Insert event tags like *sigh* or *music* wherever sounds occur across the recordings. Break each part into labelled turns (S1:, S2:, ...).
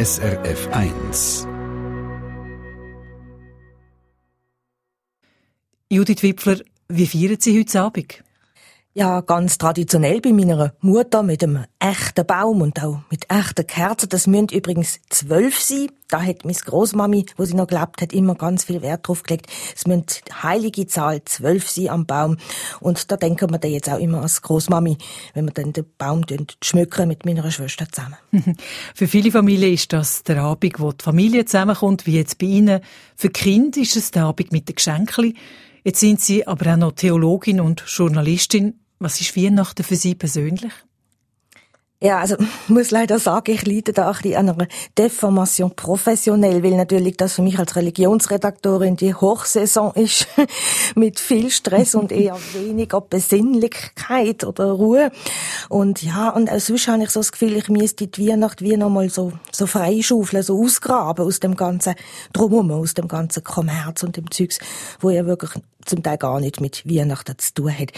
S1: SRF 1.
S2: Judith Wipfler, wie feiern Sie heute Abend?
S3: Ja, ganz traditionell bei meiner Mutter mit einem echten Baum und auch mit echten Kerzen. Das müssen übrigens zwölf sein. Da hat meine Großmami, wo sie noch gelebt hat, immer ganz viel Wert drauf gelegt. Es müssen heilige Zahl zwölf sein am Baum. Und da denken wir dann jetzt auch immer als Großmami, wenn wir dann den Baum schmücken mit meiner Schwester zusammen. *laughs*
S2: Für viele Familien ist das der Abend, wo die Familie zusammenkommt, wie jetzt bei Ihnen. Für Kinder ist es der Abend mit den Geschenken. Jetzt sind Sie aber auch noch Theologin und Journalistin. Was ist Weihnachten für Sie persönlich?
S3: Ja, also ich muss leider sagen, ich leide da ein bisschen an einer Deformation professionell, weil natürlich das für mich als Religionsredaktorin die Hochsaison ist, *laughs* mit viel Stress und eher *laughs* weniger Besinnlichkeit oder Ruhe. Und ja, und auch sonst habe ich so das Gefühl, ich müsste die Weihnacht wie nochmal so, so freischaufeln, so ausgraben aus dem ganzen Drumherum, aus dem ganzen Kommerz und dem Zeugs, wo ja wirklich zum Teil gar nicht mit Weihnachten zu tun hat.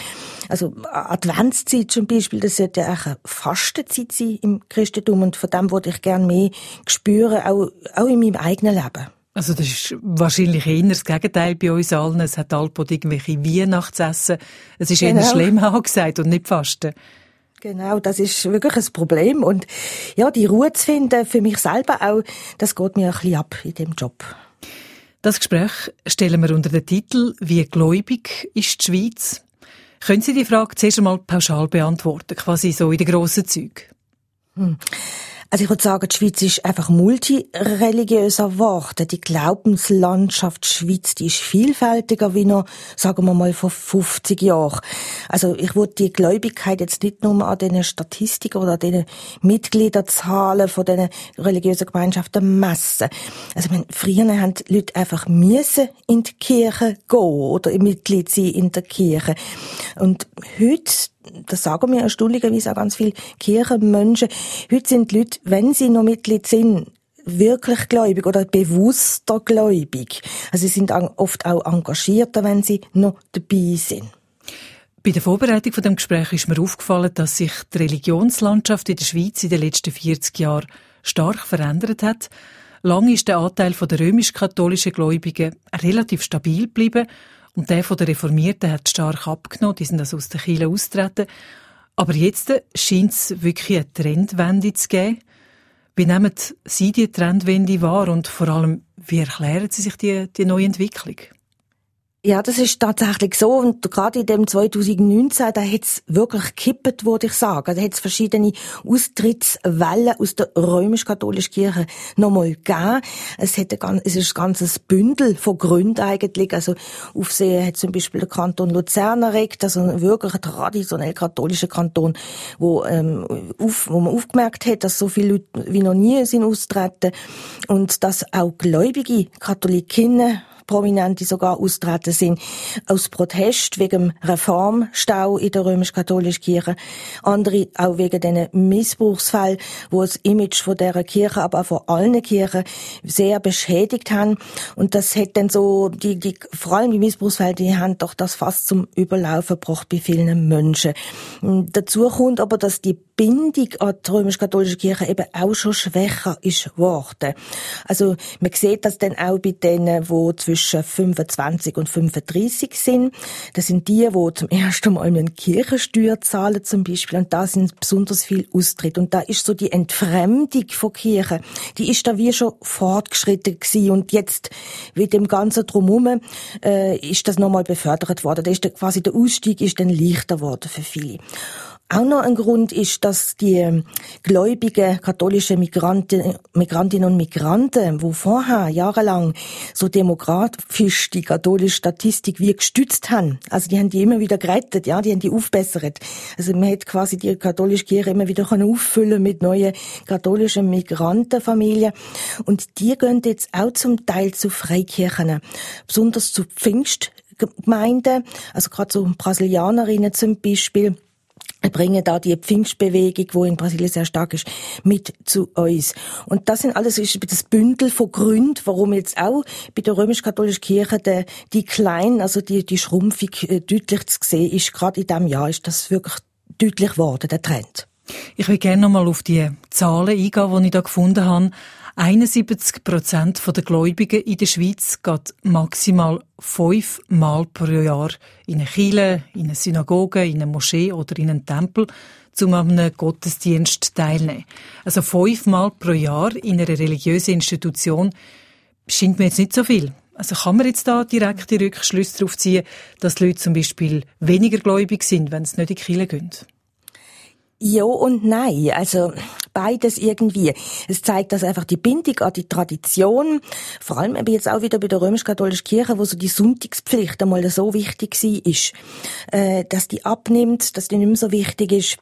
S3: Also Adventszeit zum Beispiel, das sollte ja auch eine Fastenzeit sein im Christentum und von dem würde ich gerne mehr spüren, auch, auch in meinem eigenen Leben.
S2: Also das ist wahrscheinlich eher das Gegenteil bei uns allen. Es hat Alpod irgendwelche Weihnachtsessen. Es ist genau. eher schlimm angesagt und nicht Fasten.
S3: Genau, das ist wirklich ein Problem. Und ja, die Ruhe zu finden, für mich selber auch, das geht mir ein bisschen ab in dem Job.
S2: Das Gespräch stellen wir unter den Titel Wie gläubig ist die Schweiz? Können Sie die Frage zuerst einmal pauschal beantworten, quasi so in den grossen Zügen?
S3: Hm. Also ich würde sagen, die Schweiz ist einfach multireligiöser geworden. Die Glaubenslandschaft Schweiz, die ist vielfältiger wie noch, sagen wir mal, vor 50 Jahren. Also ich würde die Gläubigkeit jetzt nicht nur an den Statistiken oder an den Mitgliederzahlen von den religiösen Gemeinschaften messen. Also ich meine, früher haben die Leute einfach müssen in die Kirche gehen oder Mitglied sein in der Kirche. Und heute das sagen mir erstaunlicherweise auch ganz viele Kirchenmenschen. Heute sind die Leute, wenn sie noch Mitglied sind, wirklich gläubig oder bewusster gläubig. Also sie sind oft auch engagierter, wenn sie noch dabei sind.
S2: Bei der Vorbereitung von dem Gespräch ist mir aufgefallen, dass sich die Religionslandschaft in der Schweiz in den letzten 40 Jahren stark verändert hat. Lange ist der Anteil der römisch-katholischen Gläubigen relativ stabil geblieben und der von der Reformierten hat stark abgenommen, die sind also aus der Kirche austreten. Aber jetzt scheint es wirklich eine Trendwende zu geben. Wie nehmen Sie die Trendwende wahr und vor allem, wie erklären Sie sich die, die neue Entwicklung?
S3: Ja, das ist tatsächlich so. Und gerade in dem 2019, da hat's wirklich gekippt, würde ich sagen. Da hat's verschiedene Austrittswellen aus der römisch-katholischen Kirche nochmal gegeben. Es, hat ein, es ist ein ganzes Bündel von Gründen eigentlich. Also, Aufsehen hat zum Beispiel der Kanton Luzern erregt, also wirklich ein traditionell katholischer Kanton, wo, ähm, auf, wo man aufgemerkt hat, dass so viele Leute wie noch nie sind austreten und dass auch gläubige Katholikinnen Prominente sogar austreten sind aus Protest wegen Reformstau in der römisch-katholischen Kirche. Andere auch wegen diesen Missbrauchsfällen, wo das Image von dieser Kirche, aber auch von allen Kirchen sehr beschädigt haben. Und das hat dann so, die, die, vor allem die Missbrauchsfälle, die haben doch das fast zum Überlaufen gebracht bei vielen Menschen. Dazu kommt aber, dass die Bindung an die römisch-katholische Kirche eben auch schon schwächer ist geworden. Also, man sieht das dann auch bei denen, die zwischen 25 und 35 sind. Das sind die, die zum ersten Mal eine Kirchensteuer zahlen zum Beispiel. Und da sind besonders viel Austritt. Und da ist so die Entfremdung von Kirche, die ist da wie schon fortgeschritten gewesen. Und jetzt, mit dem ganzen Drumherum, äh, ist das nochmal befördert worden. Da ist der, quasi der Ausstieg ist dann leichter geworden für viele. Auch noch ein Grund ist, dass die gläubigen katholischen Migranten, Migrantinnen und Migranten, wo vorher jahrelang so demografisch die katholische Statistik wie gestützt haben, also die haben die immer wieder gerettet, ja, die haben die aufbessert. Also man hat quasi die katholische Kirche immer wieder auffüllen mit neuen katholischen Migrantenfamilien. Und die gehen jetzt auch zum Teil zu Freikirchen, besonders zu Pfingstgemeinden, also gerade so Brasilianerinnen zum Beispiel bringen da die Pfingstbewegung, wo in Brasilien sehr stark ist, mit zu uns. Und das sind alles ist das Bündel von Gründen, warum jetzt auch bei der römisch-katholischen Kirche der, die klein, also die, die Schrumpfung äh, deutlich zu sehen ist. Gerade in diesem Jahr ist das wirklich deutlich geworden, der Trend.
S2: Ich will gerne nochmal auf die Zahlen eingehen, die ich da gefunden habe. 71 Prozent der Gläubigen in der Schweiz geht maximal fünfmal pro Jahr in eine Kirche, in eine Synagoge, in eine Moschee oder in einen Tempel, um an einem Gottesdienst teilnehmen. Also fünfmal pro Jahr in einer religiösen Institution scheint mir jetzt nicht so viel. Also kann man jetzt da direkte Rückschlüsse darauf ziehen, dass Leute zum Beispiel weniger gläubig sind, wenn sie nicht in die Kirche gehen?
S3: Ja und nein. Also beides irgendwie. Es zeigt, dass einfach die Bindung an die Tradition, vor allem eben jetzt auch wieder bei der römisch-katholischen Kirche, wo so die Sonntagspflicht einmal so wichtig war, ist, äh, dass die abnimmt, dass die nicht mehr so wichtig ist.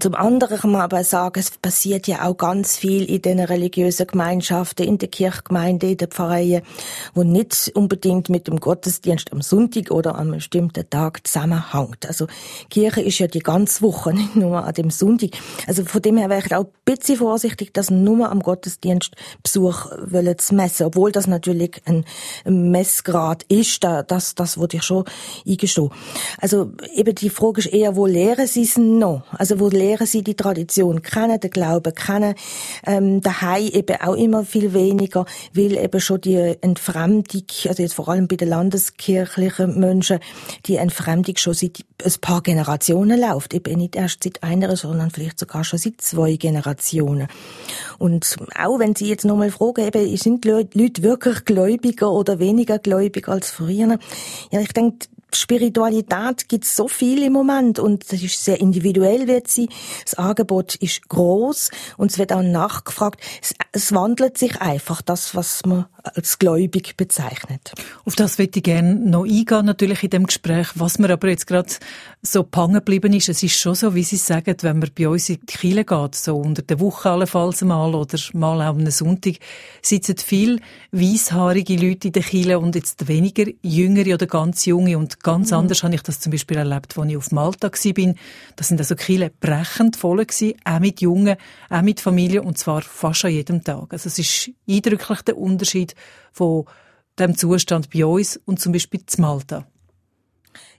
S3: Zum anderen kann man aber sagen, es passiert ja auch ganz viel in den religiösen Gemeinschaften, in der Kirchgemeinde, in den Pfarreien, wo nicht unbedingt mit dem Gottesdienst am Sonntag oder an einem bestimmten Tag zusammenhängt. Also Kirche ist ja die ganze Woche, *laughs* nicht nur an dem Sonntag. Also von dem her wäre ich auch ein bisschen vorsichtig, das nur am Gottesdienstbesuch zu messen, obwohl das natürlich ein Messgrad ist, das, das würde ich schon eingestehen. Also eben die Frage ist eher, wo lehren sie es noch? Also wo lernen sie die Tradition kennen, den Glauben kennen, ähm, daheim eben auch immer viel weniger, weil eben schon die Entfremdung, also jetzt vor allem bei den landeskirchlichen Menschen, die Entfremdung schon seit ein paar Generationen läuft, eben nicht erst seit einer, sondern vielleicht sogar schon seit zwei Generationen. Und auch wenn Sie jetzt nochmal fragen, eben, sind Leute wirklich gläubiger oder weniger gläubig als früher? Ja, ich denke, Spiritualität gibt so viel im Moment und das ist sehr individuell wird sie. Das Angebot ist groß und es wird auch nachgefragt. Es, es, wandelt sich einfach das, was man als gläubig bezeichnet.
S2: Auf das würde ich gerne noch eingehen, natürlich in dem Gespräch. Was mir aber jetzt gerade so pangen geblieben ist, es ist schon so, wie Sie sagen, wenn man bei uns in die Kirche geht, so unter der Woche allenfalls mal oder mal auch am Sonntag, sitzen viel weisshaarige Leute in der Kirche und jetzt weniger jüngere oder ganz junge und Ganz mhm. anders habe ich das zum Beispiel erlebt, als ich auf Malta war. Da sind also Kiele brechend voll gewesen, auch mit Jungen, auch mit Familie und zwar fast an jedem Tag. Also es ist eindrücklich der Unterschied von dem Zustand bei uns und zum Beispiel zu Malta.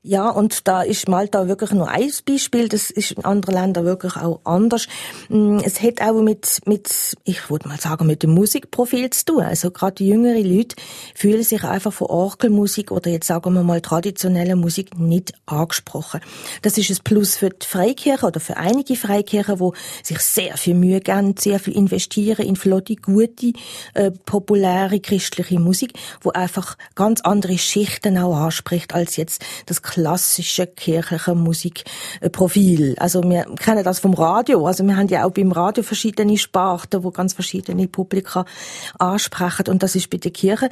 S3: Ja, und da ist Malta wirklich nur ein Beispiel. Das ist in anderen Ländern wirklich auch anders. Mm, es hat auch mit, mit, ich würde mal sagen, mit dem Musikprofil zu tun. Also gerade jüngere Leute fühlen sich einfach von Orgelmusik oder jetzt sagen wir mal traditionelle Musik nicht angesprochen. Das ist ein Plus für die Freikirche oder für einige Freikirchen, wo sich sehr viel Mühe geben, sehr viel investieren in flotte, gute, äh, populäre christliche Musik, wo einfach ganz andere Schichten auch anspricht als jetzt das klassische kirchliche Musikprofil. Also wir kennen das vom Radio. Also wir haben ja auch beim Radio verschiedene Sparten, wo ganz verschiedene Publika ansprechen. Und das ist bei der Kirche.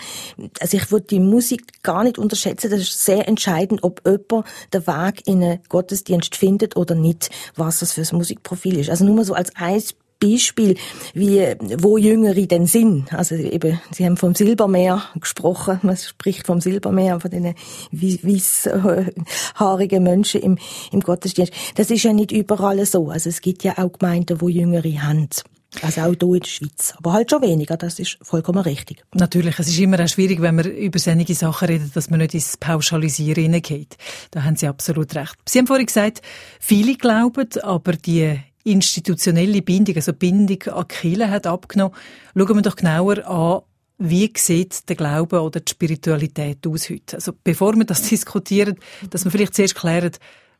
S3: Also ich würde die Musik gar nicht unterschätzen. Das ist sehr entscheidend, ob jemand den Weg in einen Gottesdienst findet oder nicht, was das für ein Musikprofil ist. Also nur mal so als ein Beispiel, wie, wo Jüngere denn sind. Also eben, Sie haben vom Silbermeer gesprochen. Man spricht vom Silbermeer, von den weißhaarigen Menschen im, im Gottesdienst. Das ist ja nicht überall so. Also es gibt ja auch Gemeinden, wo Jüngere haben. Also auch hier in der Schweiz. Aber halt schon weniger, das ist vollkommen richtig.
S2: Natürlich, es ist immer auch schwierig, wenn man über solche Sachen redet, dass man nicht ins Pauschalisieren hineingeht. Da haben Sie absolut recht. Sie haben vorhin gesagt, viele glauben, aber die institutionelle Bindung, also Bindung an Kirche hat abgenommen. Schauen wir doch genauer an, wie sieht der Glaube oder die Spiritualität aus heute? Also bevor wir das *laughs* diskutieren, dass wir vielleicht zuerst klären,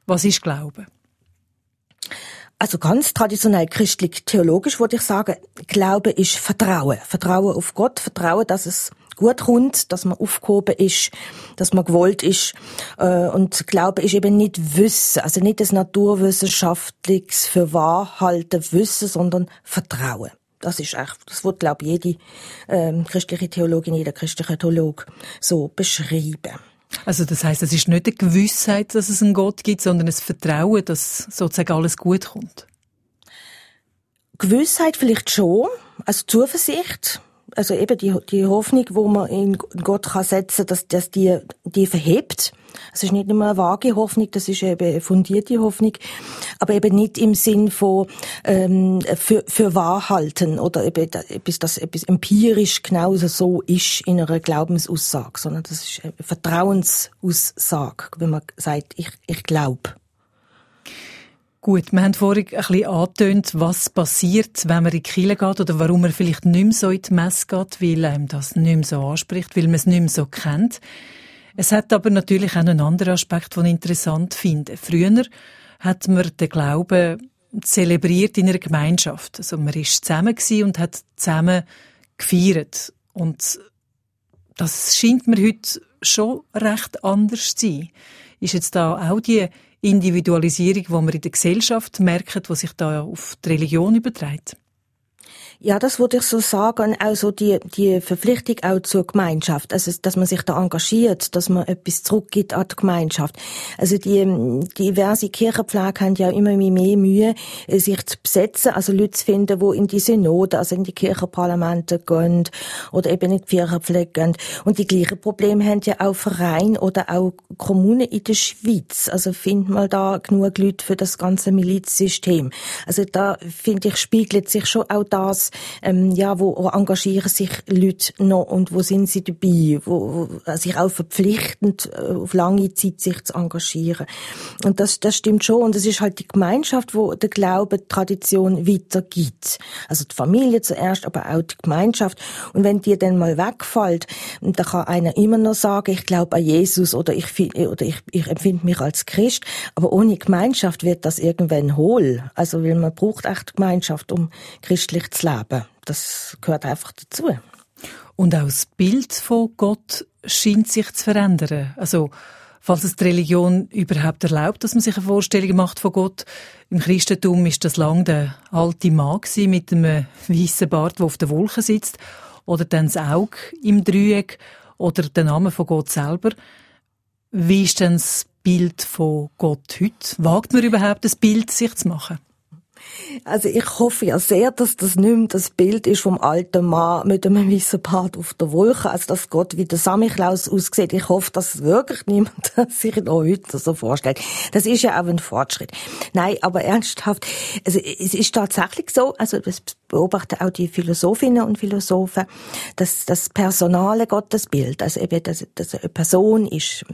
S2: was ist Glaube?
S3: Also ganz traditionell christlich-theologisch würde ich sagen, Glaube ist Vertrauen. Vertrauen auf Gott, Vertrauen, dass es gut kommt, dass man aufgehoben ist, dass man gewollt ist. Äh, und Glaube ist eben nicht Wissen, also nicht das naturwissenschaftliches für Wahrhalten Wissen, sondern Vertrauen. Das ist echt, das wird, glaube ich, jede ähm, christliche Theologin, jeder christliche Theolog so beschreiben.
S2: Also das heißt, es ist nicht eine Gewissheit, dass es einen Gott gibt, sondern ein Vertrauen, dass sozusagen alles gut kommt.
S3: Gewissheit vielleicht schon, also Zuversicht, also eben die, die Hoffnung, wo man in Gott kann setzen, dass, dass die, die verhebt. Es ist nicht nur eine vage Hoffnung, das ist eben eine fundierte Hoffnung, aber eben nicht im Sinn von ähm, für, für wahrhalten oder eben etwas, das etwas empirisch genauso so ist in einer Glaubensaussage, sondern das ist eine Vertrauensaussage, wenn man sagt, ich, ich glaube.
S2: Gut, wir haben vorhin ein bisschen angetönt, was passiert, wenn man in die Kirche geht oder warum man vielleicht nicht mehr so in die Messe geht, weil einem das nicht mehr so anspricht, weil man es nicht mehr so kennt. Es hat aber natürlich auch einen anderen Aspekt, den ich interessant finde. Früher hat man den Glauben zelebriert in einer Gemeinschaft. Also man war zusammen und hat zusammen gefeiert. Und das scheint mir heute schon recht anders zu sein. Ist jetzt da auch die Individualisierung, die man in der Gesellschaft merkt, die sich da auf die Religion überträgt?
S3: Ja, das würde ich so sagen, auch so die, die Verpflichtung auch zur Gemeinschaft, also, dass man sich da engagiert, dass man etwas zurückgibt an die Gemeinschaft. Also die, die diverse Kirchenpflege haben ja immer mehr Mühe, sich zu besetzen, also Leute zu finden, die in die Synode, also in die Kirchenparlamente gehen oder eben in die Kirchenpflege gehen. Und die gleichen Probleme haben ja auch Vereine oder auch Kommunen in der Schweiz. Also findet man da genug Leute für das ganze Milizsystem. Also da, finde ich, spiegelt sich schon auch das ähm, ja, wo, wo engagieren sich Leute noch und wo sind sie dabei, wo, wo sich auch verpflichtend äh, auf lange Zeit sich zu engagieren. Und das, das stimmt schon. Und es ist halt die Gemeinschaft, wo der Glaube die Tradition weitergibt. Also die Familie zuerst, aber auch die Gemeinschaft. Und wenn die dann mal wegfällt, dann kann einer immer noch sagen, ich glaube an Jesus oder ich, oder ich, ich empfinde mich als Christ. Aber ohne Gemeinschaft wird das irgendwann hohl. Also, weil man braucht echt Gemeinschaft, um christlich zu leben. Leben. Das gehört einfach dazu.
S2: Und auch das Bild von Gott scheint sich zu verändern. Also, falls es die Religion überhaupt erlaubt, dass man sich eine Vorstellung macht von Gott. Im Christentum ist das lang der alte Mann mit einem weißen Bart, der auf der Wolke sitzt, oder dann das Auge im Dreieck, oder der Name von Gott selber. Wie ist denn das Bild von Gott heute? Wagt man überhaupt, das Bild sich zu machen?
S3: Also ich hoffe ja sehr, dass das nicht mehr das Bild ist vom alten Mann mit einem weißen Bart auf der Wolke, also dass Gott wie der Samichlaus aussieht. Ich hoffe, dass wirklich *laughs* niemand sich noch heute so vorstellt. Das ist ja auch ein Fortschritt. Nein, aber ernsthaft, also es ist tatsächlich so, also das beobachten auch die Philosophinnen und Philosophen, dass das personale Gottesbild, also eben, dass, dass eine Person ist,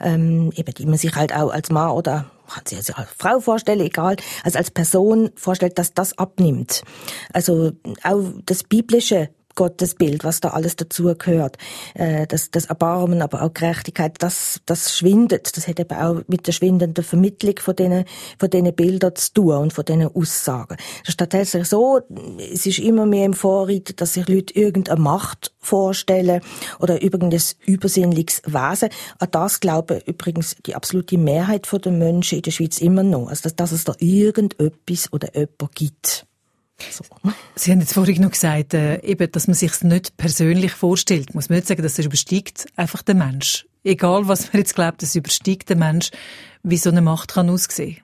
S3: ähm, eben, die man sich halt auch als Mann oder kann sich als Frau vorstellen, egal, also als Person vorstellt, dass das abnimmt. Also auch das biblische Gottesbild, was da alles dazu gehört, äh, das, das Erbarmen, aber auch Gerechtigkeit, das, das schwindet. Das hat eben auch mit der schwindenden Vermittlung von diesen, von diesen Bildern zu tun und von diesen Aussagen. Das ist tatsächlich so, es ist immer mehr im Vorried, dass sich Leute irgendeine Macht vorstellen oder irgendein übersinnliches Wesen. An das glauben übrigens die absolute Mehrheit der Menschen in der Schweiz immer noch. Also, dass, dass es da irgendetwas oder jemand gibt.
S2: So. Sie haben jetzt vorhin noch gesagt, äh, eben, dass man sich nicht persönlich vorstellt. Muss man nicht sagen, dass es übersteigt einfach den Mensch. Egal, was man jetzt glaubt, es übersteigt den Mensch, wie so eine Macht kann aussehen.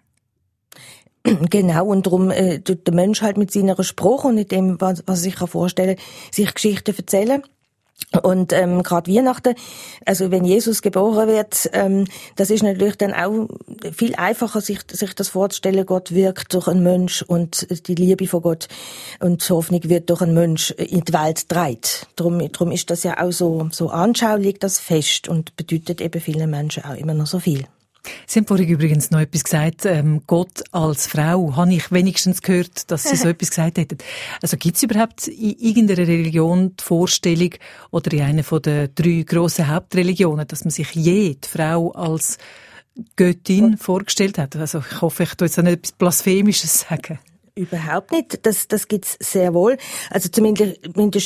S2: *clears throat*
S3: Genau, und darum äh, tut der Mensch halt mit seiner Sprache und mit dem, was, was ich vorstellen kann, sich Geschichten erzählen. Und ähm, gerade Weihnachten, also wenn Jesus geboren wird, ähm, das ist natürlich dann auch viel einfacher, sich, sich das vorzustellen. Gott wirkt durch einen Mensch und die Liebe von Gott und die Hoffnung wird durch einen Mensch in die Welt dreit. Darum, darum ist das ja auch so, so anschaulich, das Fest und bedeutet eben vielen Menschen auch immer noch so viel.
S2: Sie haben vorhin übrigens noch etwas gesagt, ähm, Gott als Frau. Habe ich wenigstens gehört, dass Sie so *laughs* etwas gesagt hätten. Also gibt es überhaupt in irgendeiner Religion die Vorstellung oder in einer von den drei grossen Hauptreligionen, dass man sich je die Frau als Göttin vorgestellt hat? Also ich hoffe, ich tue jetzt nicht etwas Blasphemisches sagen.
S3: Überhaupt nicht. Das, das gibt's sehr wohl. Also zumindest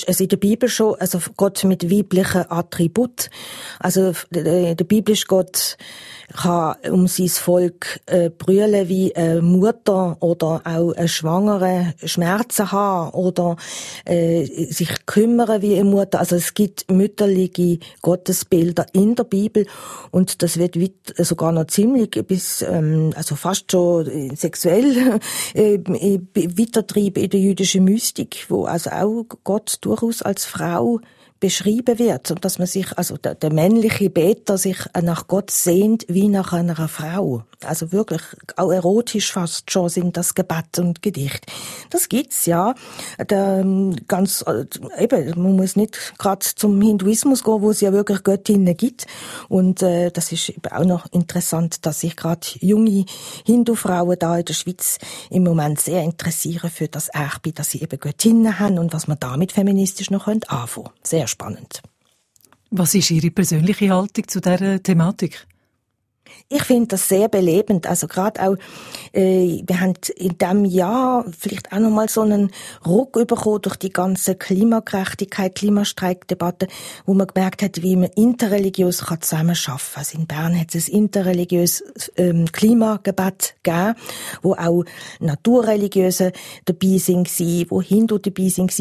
S3: also in der Bibel schon, also Gott mit weiblichen Attribut. Also der, der Bibel ist Gott kann um sein Volk äh, brüllen wie eine Mutter oder auch eine Schwangere Schmerzen haben oder äh, sich kümmern wie eine Mutter. Also es gibt mütterliche Gottesbilder in der Bibel und das wird weit, sogar noch ziemlich bis, ähm, also fast schon sexuell *laughs* äh, weitertrieben in der jüdischen Mystik, wo also auch Gott durchaus als Frau beschrieben wird und dass man sich, also der, der männliche Beter sich nach Gott sehnt wie nach einer Frau. Also wirklich auch erotisch fast schon sind das Gebet und Gedicht. Das gibt's ja. Der, ähm, ganz äh, eben, man muss nicht gerade zum Hinduismus gehen, wo es ja wirklich Göttinnen gibt. Und äh, das ist eben auch noch interessant, dass sich gerade junge Hindu-Frauen da in der Schweiz im Moment sehr interessieren für das Erbe, dass sie eben Göttinnen haben und was man damit feministisch noch anfangen können. Sehr spannend.
S2: Was ist Ihre persönliche Haltung zu dieser Thematik?
S3: Ich finde das sehr belebend. Also gerade auch, äh, wir haben in diesem Jahr vielleicht auch nochmal so einen Ruck bekommen durch die ganze Klimagerechtigkeit, Klimastreikdebatte, wo man gemerkt hat, wie man interreligiös kann zusammen schaffen. Also in Bern hat es ein interreligiöses ähm, Klimagebet gegeben, wo auch Naturreligiöse dabei sind, wo Hindu dabei sind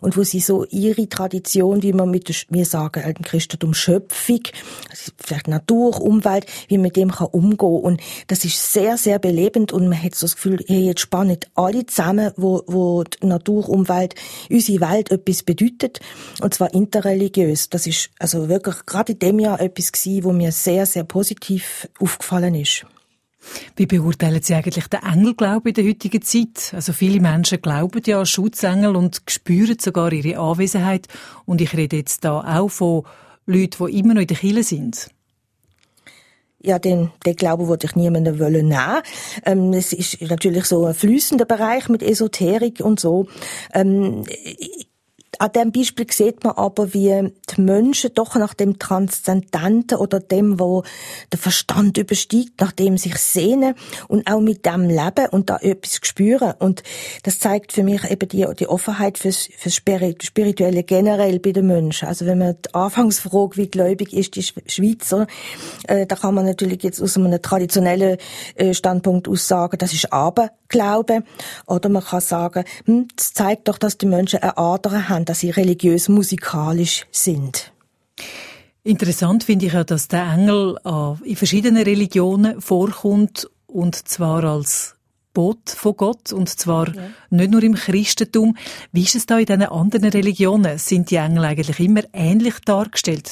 S3: und wo sie so ihre Tradition, wie man mit, wir sagen, im Christentum Schöpfung, also vielleicht Natur, Umwelt, wie man dem kann umgehen Und das ist sehr, sehr belebend und man hat so das Gefühl, hey, jetzt spannen alle zusammen, wo, wo die Natur, Umwelt, unsere Welt etwas bedeutet. Und zwar interreligiös. Das ist also wirklich gerade in dem Jahr etwas gewesen, wo mir sehr, sehr positiv aufgefallen ist.
S2: Wie beurteilen Sie eigentlich den Engelglauben in der heutigen Zeit? Also viele Menschen glauben ja an Schutzengel und spüren sogar ihre Anwesenheit. Und ich rede jetzt da auch von Leuten, die immer noch in der Kirche sind
S3: ja, den, den Glauben wollte ich niemandem wollen nehmen. Ähm, es ist natürlich so ein flüssender Bereich mit Esoterik und so. Ähm, an dem Beispiel sieht man aber, wie die Menschen doch nach dem Transzendenten oder dem, wo der Verstand übersteigt, nach dem sich sehnen und auch mit dem leben und da etwas spüren. Und das zeigt für mich eben die, die Offenheit fürs, fürs Spirituelle generell bei den Menschen. Also wenn man die Anfangsfrage, wie gläubig ist die Schweizer, äh, da kann man natürlich jetzt aus einem traditionellen äh, Standpunkt aus sagen, das ist Aberglaube. Oder man kann sagen, hm, das zeigt doch, dass die Menschen eine Ader haben dass sie religiös-musikalisch sind.
S2: Interessant finde ich ja, dass der Engel äh, in verschiedenen Religionen vorkommt und zwar als Boot von Gott und zwar ja. nicht nur im Christentum. Wie ist es da in diesen anderen Religionen? Sind die Engel eigentlich immer ähnlich dargestellt?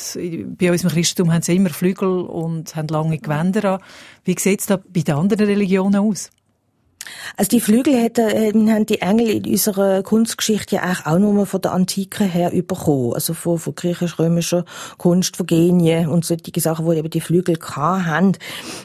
S2: Bei uns im Christentum haben sie immer Flügel und haben lange Gewänder an. Wie sieht es da bei den anderen Religionen aus?
S3: Also die Flügel hätten, äh, haben die Engel in unserer Kunstgeschichte ja eigentlich auch nur von der Antike her überkommen. Also von, von griechisch-römischer Kunst, von Genien und solche Sachen, wo eben die Flügel haben.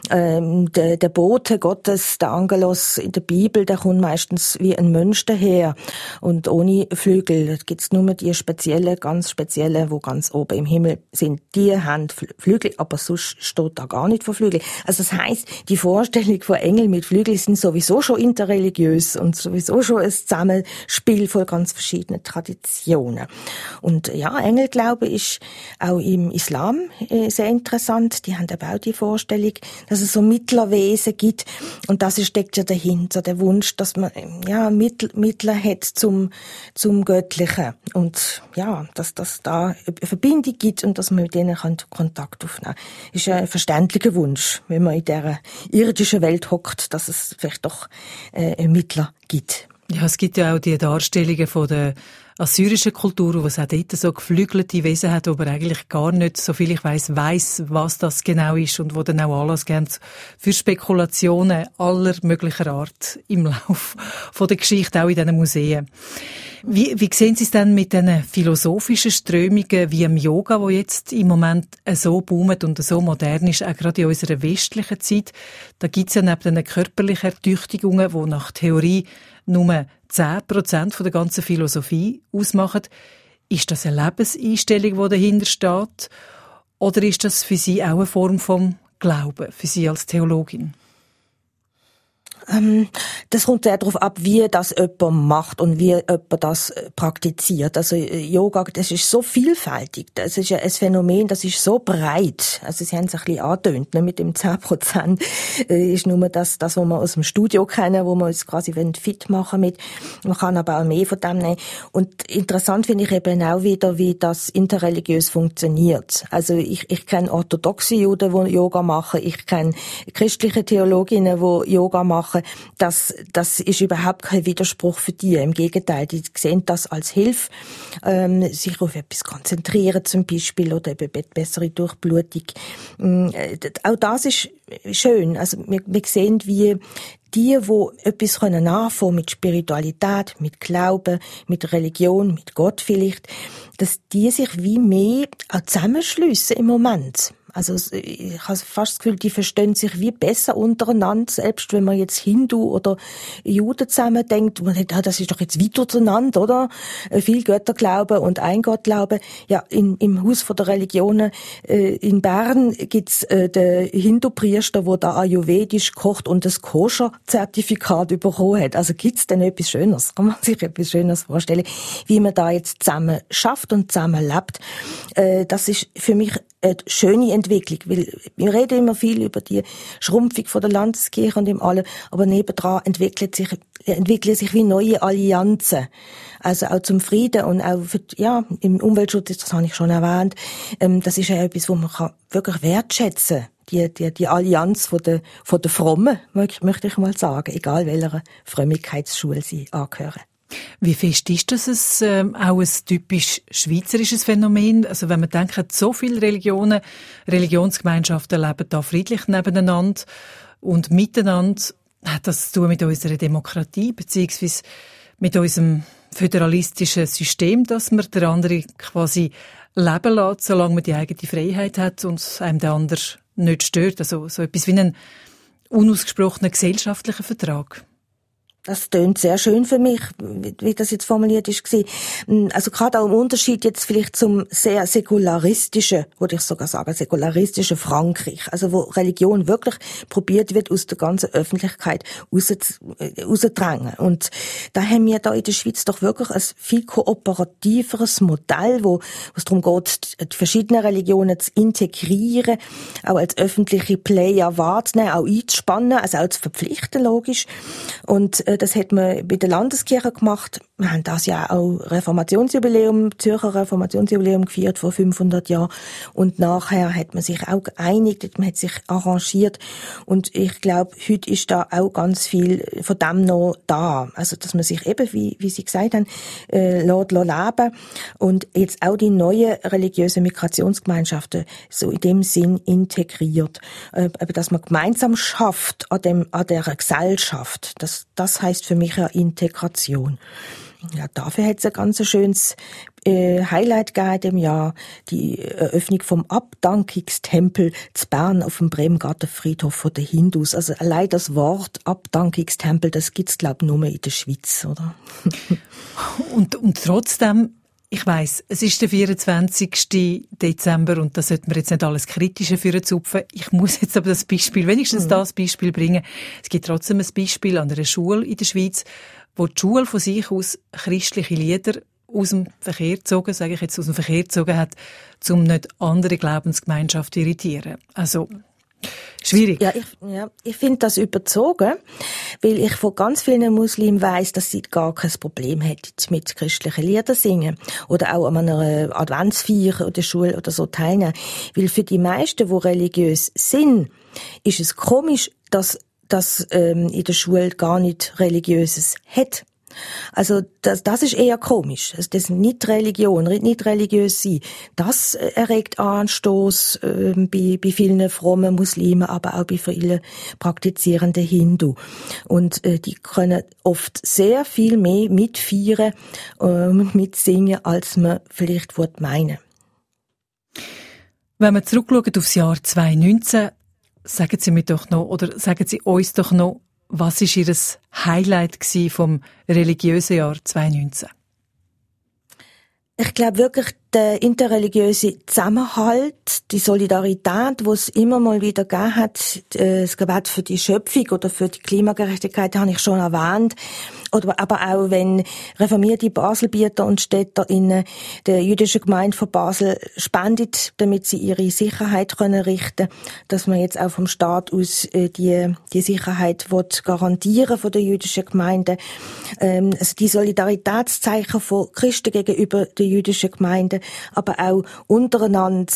S3: Ähm, der, der Bote Gottes, der Angelos in der Bibel, der kommt meistens wie ein Mensch daher. Und ohne Flügel. Da gibt's nur die speziellen, ganz speziellen, wo ganz oben im Himmel sind. Die haben Flügel, aber sonst steht da gar nicht von Flügel. Also das heißt, die Vorstellung von Engel mit Flügeln sind sowieso schon interreligiös und sowieso schon ein Zusammenspiel von ganz verschiedenen Traditionen. Und ja, Engelglaube ist auch im Islam äh, sehr interessant. Die haben eben auch die Vorstellung, dass es so Mittlerwesen gibt. Und das steckt ja dahinter, der Wunsch, dass man ja Mittel, Mittler hat zum, zum Göttlichen. Und ja, dass das da eine Verbindung gibt und dass man mit denen Kontakt aufnehmen kann. Ist ein verständlicher Wunsch, wenn man in dieser irdischen Welt hockt, dass es vielleicht doch äh, Ermittler gibt.
S2: Ja, es gibt ja auch die Darstellungen von der assyrischen Kultur, wo es auch dort so geflügelte Wesen hat, aber eigentlich gar nicht, so viel ich weiß, weiß, was das genau ist und wo dann auch Anlass geben für Spekulationen aller möglicher Art im Lauf von der Geschichte, auch in diesen Museen. Wie, wie sehen Sie es denn mit den philosophischen Strömungen wie im Yoga, wo jetzt im Moment so boomt und so modern ist, auch gerade in unserer westlichen Zeit? Da gibt es ja neben den körperlichen Ertüchtigungen, die nach Theorie nur 10% von der ganzen Philosophie ausmachen. Ist das eine Lebenseinstellung, die dahinter steht? Oder ist das für Sie auch eine Form von Glauben, für Sie als Theologin?
S3: Ähm, das kommt sehr darauf ab, wie das jemand macht und wie jemand das äh, praktiziert. Also äh, Yoga, das ist so vielfältig. Das ist ein Phänomen, das ist so breit. Also Sie haben es ein bisschen angetönt, ne? mit dem 10 Prozent äh, ist nur das, das, was wir aus dem Studio kennen, wo wir uns quasi fit machen mit. Man kann aber auch mehr von dem nehmen. Und interessant finde ich eben auch wieder, wie das interreligiös funktioniert. Also ich, ich kenne orthodoxe Juden, die Yoga machen. Ich kenne christliche Theologinnen, die Yoga machen machen, das, das ist überhaupt kein Widerspruch für die. Im Gegenteil, die sehen das als Hilfe, ähm, sich auf etwas konzentrieren zum Beispiel oder eben bessere Durchblutung. Ähm, auch das ist schön. Also wir, wir sehen, wie die, wo etwas können anfangen mit Spiritualität, mit Glauben, mit Religion, mit Gott vielleicht, dass die sich wie mehr zusammenschliessen im Moment. Also ich habe fast das Gefühl, die verstehen sich wie besser untereinander, selbst wenn man jetzt Hindu oder Juden zusammen denkt, man denkt, ah, das ist doch jetzt weiter zueinander, oder? Äh, viel Götterglauben und ein Gottglauben. Ja, in, im Haus der Religionen äh, in Bern gibt's äh, den Hindu-Priester, der da ayurvedisch kocht und das Koscher-Zertifikat bekommen hat. Also gibt's denn etwas Schöneres? Kann man sich etwas Schöneres vorstellen, wie man da jetzt zusammen schafft und zusammen lebt? Äh, das ist für mich eine schöne weil wir reden immer viel über die Schrumpfung von der Landeskirche und dem allem, aber nebendran entwickelt sich, entwickeln sich wie neue Allianzen. Also auch zum Frieden und auch für, ja, im Umweltschutz, das habe ich schon erwähnt, ähm, das ist ja etwas, wo man kann wirklich wertschätzen die, die, die Allianz von der, von der Frommen, möchte ich mal sagen, egal welcher Frömmigkeitsschule sie angehören.
S2: Wie fest ist das ein, äh, auch ein typisch schweizerisches Phänomen? Also wenn man denkt, so viele Religionen, Religionsgemeinschaften leben da friedlich nebeneinander und miteinander, hat das zu tun mit unserer Demokratie beziehungsweise mit unserem föderalistischen System, dass man der andere quasi leben lässt, solange man die eigene Freiheit hat und einem der andere nicht stört. Also so etwas wie einen unausgesprochenen gesellschaftlichen Vertrag.
S3: Das tönt sehr schön für mich, wie das jetzt formuliert ist. Hm, also gerade auch im Unterschied jetzt vielleicht zum sehr säkularistischen, würde ich sogar sagen, säkularistischen Frankreich. Also wo Religion wirklich probiert wird, aus der ganzen Öffentlichkeit rauszudrängen. Und da haben wir da in der Schweiz doch wirklich ein viel kooperativeres Modell, wo es darum geht, die verschiedenen Religionen zu integrieren, auch als öffentliche Player wahrzunehmen, auch einzuspannen, also auch zu verpflichten, logisch. Und äh, das hat man bei der Landeskirche gemacht. Wir haben das ja auch Reformationsjubiläum, Zürcher Reformationsjubiläum gefeiert vor 500 Jahren. Und nachher hat man sich auch geeinigt, man hat sich arrangiert. Und ich glaube, heute ist da auch ganz viel von dem noch da. Also, dass man sich eben, wie, wie Sie gesagt haben, äh, lässt, leben und jetzt auch die neuen religiösen Migrationsgemeinschaften so in dem Sinn integriert. Äh, dass man gemeinsam schafft an, dem, an der Gesellschaft. Das, das heißt für mich ja Integration. Ja, dafür hat es ein ganz schönes äh, Highlight gegeben im Jahr, die Eröffnung vom Abdankungstempel zu Bern auf dem Bremgarten Friedhof der Hindus. Also allein das Wort Abdankungstempel, das gibt's glaub nur in der Schweiz, oder? *laughs*
S2: und, und trotzdem ich weiß, es ist der 24. Dezember und da sollte man jetzt nicht alles Kritische für zupfen. Ich muss jetzt aber das Beispiel, wenigstens mhm. das Beispiel bringen. Es gibt trotzdem ein Beispiel an einer Schule in der Schweiz, wo die Schule von sich aus christliche Lieder aus dem Verkehr gezogen, sage ich jetzt, aus dem Verkehr gezogen hat, um nicht andere Glaubensgemeinschaften zu irritieren. Also, Schwierig.
S3: Ja, ich, ja, ich finde das überzogen, weil ich von ganz vielen Muslimen weiß, dass sie gar kein Problem hätten mit christlichen Liedern singen oder auch an einer Adventsfeier oder Schule oder so teilnehmen. Weil für die meisten, die religiös sind, ist es komisch, dass das ähm, in der Schule gar nicht religiöses hat. Also das, das ist eher komisch. Das nicht Religion, nicht religiös sein, das äh, erregt Anstoß äh, bei, bei vielen frommen Muslimen, aber auch bei vielen praktizierenden Hindu. Und äh, die können oft sehr viel mehr mitfeiern, äh, *laughs* mitsingen, als man vielleicht meinen
S2: Wenn wir zurückschauen aufs Jahr 2019, sagen Sie mir doch noch, oder sagen Sie uns doch noch, was ist Ihr Highlight vom religiösen Jahr 2019?
S3: Ich glaube wirklich, der interreligiöse Zusammenhalt, die Solidarität, wo es immer mal wieder gegeben hat, äh, das Gebet für die Schöpfung oder für die Klimagerechtigkeit, habe ich schon erwähnt. Oder, aber auch wenn reformierte Baselbieter und Städter in der jüdischen Gemeinde von Basel spendet, damit sie ihre Sicherheit können richten, dass man jetzt auch vom Staat aus äh, die die Sicherheit wird garantieren von der jüdischen Gemeinde. Ähm, also die Solidaritätszeichen von Christen gegenüber der jüdischen Gemeinde aber auch untereinander.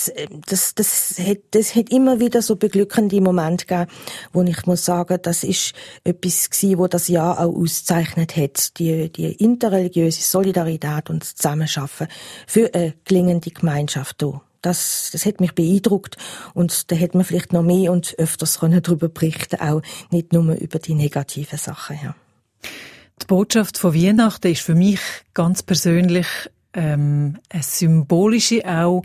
S3: Das, das, hat, das hat immer wieder so beglückende Momente gegeben, wo ich muss sagen, das ist etwas gewesen, wo das Jahr auch auszeichnet hat. Die, die interreligiöse Solidarität und das Zusammenschaffen für eine gelingende Gemeinschaft hier. Das, das hat mich beeindruckt und da hätte man vielleicht noch mehr und öfters darüber berichten auch nicht nur über die negativen Sachen. Ja.
S2: Die Botschaft von Weihnachten ist für mich ganz persönlich ähm, eine symbolische auch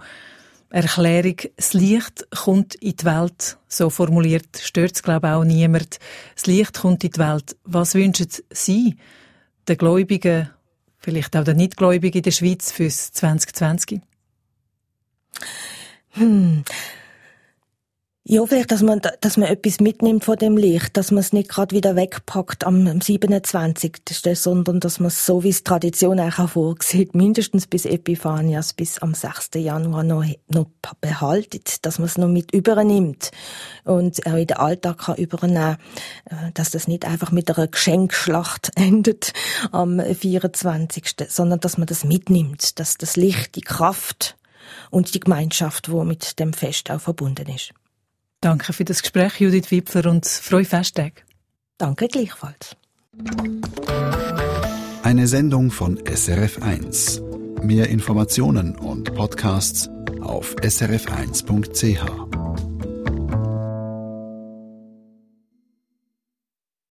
S2: Erklärung. Das Licht kommt in die Welt, so formuliert, stört es glaube ich auch niemand. Das Licht kommt in die Welt. Was wünschen Sie den Gläubigen, vielleicht auch den Nichtgläubigen in der Schweiz fürs 2020?
S3: Hm. Ja, vielleicht, dass man, dass man etwas mitnimmt von dem Licht, dass man es nicht gerade wieder wegpackt am, am 27., sondern dass man es so, wie es Tradition auch vorsieht, mindestens bis Epiphanias, bis am 6. Januar noch, noch behaltet, dass man es noch mit übernimmt und auch in den Alltag kann übernehmen, äh, dass das nicht einfach mit einer Geschenkschlacht *laughs* endet am 24., sondern dass man das mitnimmt, dass das Licht, die Kraft und die Gemeinschaft, wo mit dem Fest auch verbunden ist.
S2: Danke für das Gespräch, Judith Wipfler, und frohe Festtage.
S3: Danke gleichfalls.
S1: Eine Sendung von SRF1. Mehr Informationen und Podcasts auf srf1.ch.